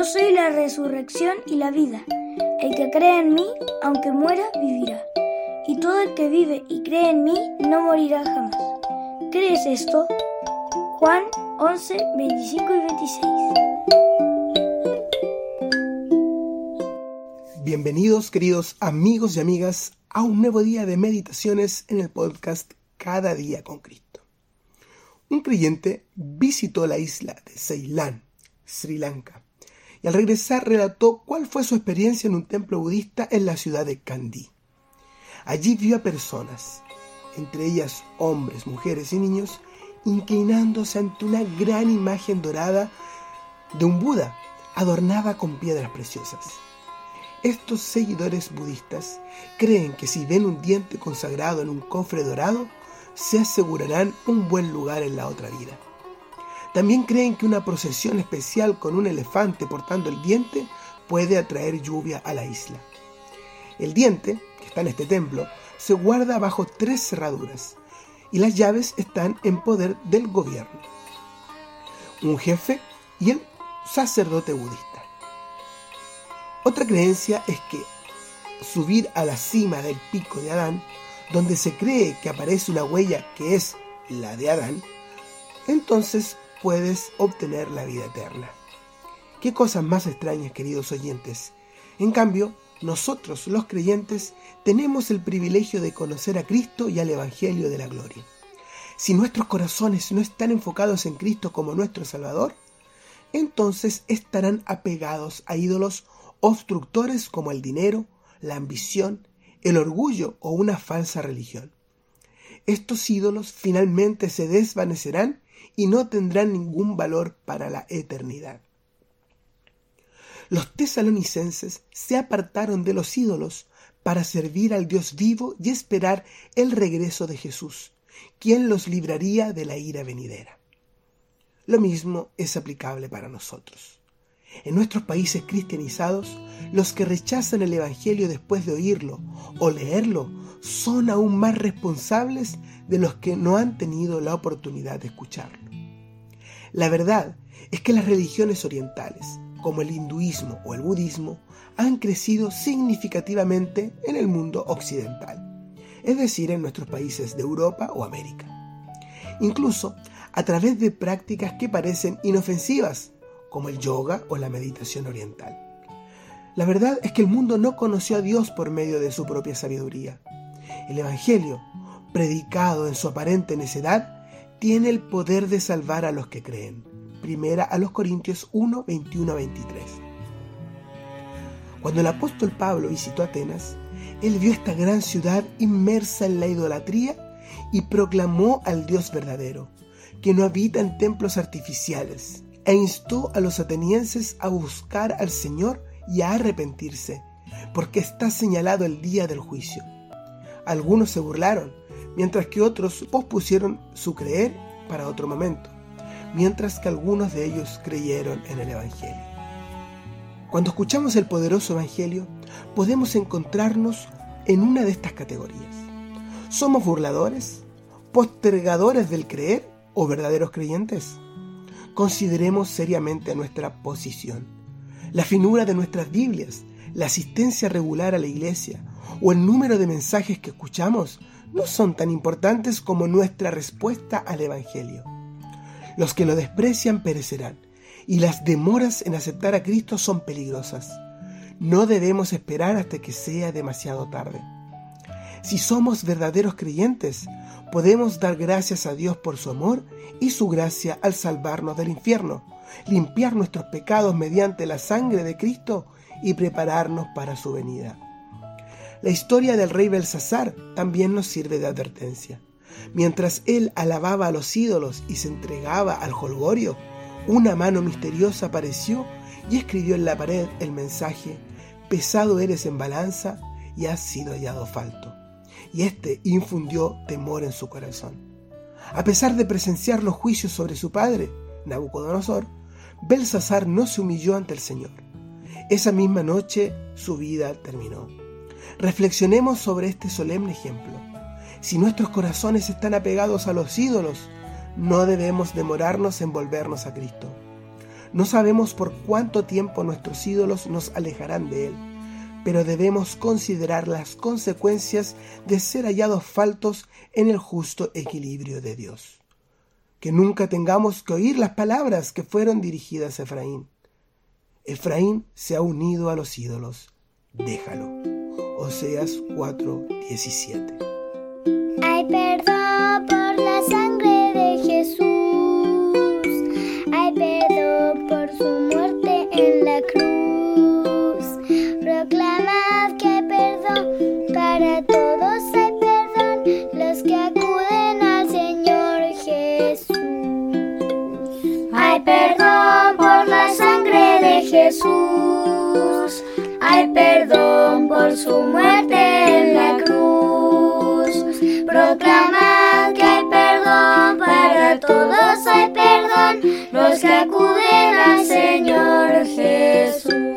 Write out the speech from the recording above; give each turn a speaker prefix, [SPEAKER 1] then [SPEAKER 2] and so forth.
[SPEAKER 1] Yo soy la resurrección y la vida. El que cree en mí, aunque muera, vivirá. Y todo el que vive y cree en mí, no morirá jamás. ¿Crees esto? Juan 11, 25 y 26.
[SPEAKER 2] Bienvenidos queridos amigos y amigas a un nuevo día de meditaciones en el podcast Cada día con Cristo. Un creyente visitó la isla de Ceilán, Sri Lanka, y al regresar relató cuál fue su experiencia en un templo budista en la ciudad de Kandy. Allí vio a personas, entre ellas hombres, mujeres y niños, inclinándose ante una gran imagen dorada de un Buda adornada con piedras preciosas. Estos seguidores budistas creen que si ven un diente consagrado en un cofre dorado, se asegurarán un buen lugar en la otra vida. También creen que una procesión especial con un elefante portando el diente puede atraer lluvia a la isla. El diente, que está en este templo, se guarda bajo tres cerraduras y las llaves están en poder del gobierno, un jefe y el sacerdote budista. Otra creencia es que subir a la cima del pico de Adán, donde se cree que aparece una huella que es la de Adán, entonces puedes obtener la vida eterna. Qué cosas más extrañas, queridos oyentes. En cambio, nosotros los creyentes tenemos el privilegio de conocer a Cristo y al Evangelio de la Gloria. Si nuestros corazones no están enfocados en Cristo como nuestro Salvador, entonces estarán apegados a ídolos obstructores como el dinero, la ambición, el orgullo o una falsa religión. Estos ídolos finalmente se desvanecerán y no tendrán ningún valor para la eternidad. Los tesalonicenses se apartaron de los ídolos para servir al Dios vivo y esperar el regreso de Jesús, quien los libraría de la ira venidera. Lo mismo es aplicable para nosotros. En nuestros países cristianizados, los que rechazan el Evangelio después de oírlo o leerlo son aún más responsables de los que no han tenido la oportunidad de escucharlo. La verdad es que las religiones orientales, como el hinduismo o el budismo, han crecido significativamente en el mundo occidental, es decir, en nuestros países de Europa o América. Incluso a través de prácticas que parecen inofensivas, como el yoga o la meditación oriental. La verdad es que el mundo no conoció a Dios por medio de su propia sabiduría. El Evangelio, predicado en su aparente necedad, tiene el poder de salvar a los que creen. Primera a los Corintios 1, 21 23. Cuando el apóstol Pablo visitó Atenas, él vio esta gran ciudad inmersa en la idolatría y proclamó al Dios verdadero, que no habita en templos artificiales, e instó a los atenienses a buscar al Señor y a arrepentirse, porque está señalado el día del juicio. Algunos se burlaron, mientras que otros pospusieron su creer para otro momento mientras que algunos de ellos creyeron en el Evangelio. Cuando escuchamos el poderoso Evangelio, podemos encontrarnos en una de estas categorías. ¿Somos burladores, postergadores del creer o verdaderos creyentes? Consideremos seriamente nuestra posición. La finura de nuestras Biblias, la asistencia regular a la iglesia o el número de mensajes que escuchamos no son tan importantes como nuestra respuesta al Evangelio. Los que lo desprecian perecerán, y las demoras en aceptar a Cristo son peligrosas. No debemos esperar hasta que sea demasiado tarde. Si somos verdaderos creyentes, podemos dar gracias a Dios por su amor y su gracia al salvarnos del infierno, limpiar nuestros pecados mediante la sangre de Cristo y prepararnos para su venida. La historia del rey Belsasar también nos sirve de advertencia. Mientras él alababa a los ídolos y se entregaba al holgorio, una mano misteriosa apareció y escribió en la pared el mensaje, pesado eres en balanza y has sido hallado falto. Y éste infundió temor en su corazón. A pesar de presenciar los juicios sobre su padre, Nabucodonosor, Belsasar no se humilló ante el Señor. Esa misma noche su vida terminó. Reflexionemos sobre este solemne ejemplo. Si nuestros corazones están apegados a los ídolos, no debemos demorarnos en volvernos a Cristo. No sabemos por cuánto tiempo nuestros ídolos nos alejarán de Él, pero debemos considerar las consecuencias de ser hallados faltos en el justo equilibrio de Dios. Que nunca tengamos que oír las palabras que fueron dirigidas a Efraín. Efraín se ha unido a los ídolos, déjalo. Oseas 4:17.
[SPEAKER 3] Hay perdón Jesús. Hay perdón por su muerte en la cruz. Proclamad que hay perdón para todos, hay perdón los que acuden al Señor Jesús.